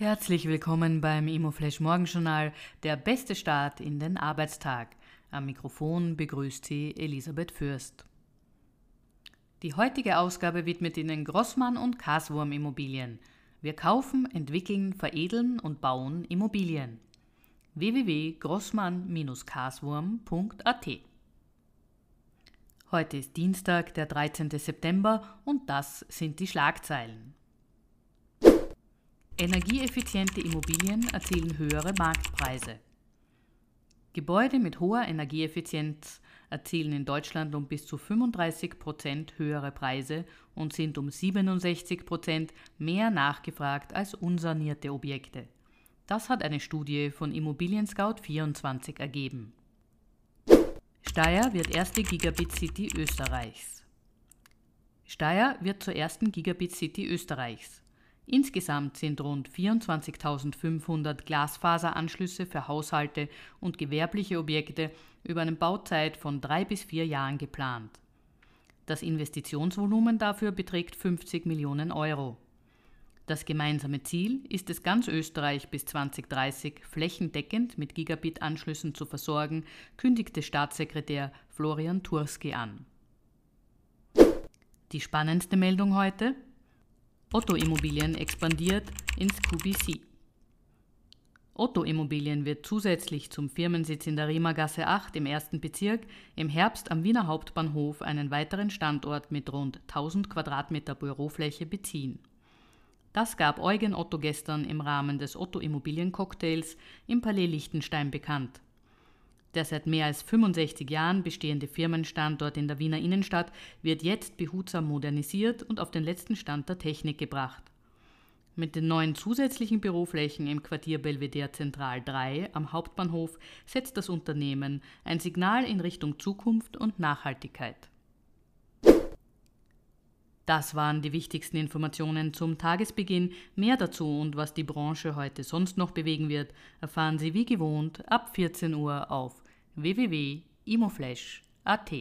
Herzlich willkommen beim Immoflash Morgenjournal, der beste Start in den Arbeitstag. Am Mikrofon begrüßt Sie Elisabeth Fürst. Die heutige Ausgabe widmet Ihnen Grossmann und Kaswurm Immobilien. Wir kaufen, entwickeln, veredeln und bauen Immobilien. www.grossmann-kaswurm.at Heute ist Dienstag, der 13. September und das sind die Schlagzeilen. Energieeffiziente Immobilien erzielen höhere Marktpreise. Gebäude mit hoher Energieeffizienz erzielen in Deutschland um bis zu 35 Prozent höhere Preise und sind um 67 Prozent mehr nachgefragt als unsanierte Objekte. Das hat eine Studie von Immobilien Scout 24 ergeben. Steyr wird erste Gigabit City Österreichs. Steyr wird zur ersten Gigabit City Österreichs. Insgesamt sind rund 24.500 Glasfaseranschlüsse für Haushalte und gewerbliche Objekte über eine Bauzeit von drei bis vier Jahren geplant. Das Investitionsvolumen dafür beträgt 50 Millionen Euro. Das gemeinsame Ziel ist es, ganz Österreich bis 2030 flächendeckend mit Gigabit-Anschlüssen zu versorgen, kündigte Staatssekretär Florian Turski an. Die spannendste Meldung heute? Otto Immobilien expandiert ins QBC. Otto Immobilien wird zusätzlich zum Firmensitz in der Riemergasse 8 im ersten Bezirk im Herbst am Wiener Hauptbahnhof einen weiteren Standort mit rund 1000 Quadratmeter Bürofläche beziehen. Das gab Eugen Otto gestern im Rahmen des Otto Immobilien Cocktails im Palais Liechtenstein bekannt. Der seit mehr als 65 Jahren bestehende Firmenstandort in der Wiener Innenstadt wird jetzt behutsam modernisiert und auf den letzten Stand der Technik gebracht. Mit den neuen zusätzlichen Büroflächen im Quartier Belvedere Zentral 3 am Hauptbahnhof setzt das Unternehmen ein Signal in Richtung Zukunft und Nachhaltigkeit. Das waren die wichtigsten Informationen zum Tagesbeginn. Mehr dazu und was die Branche heute sonst noch bewegen wird, erfahren Sie wie gewohnt ab 14 Uhr auf www.imoflash.at.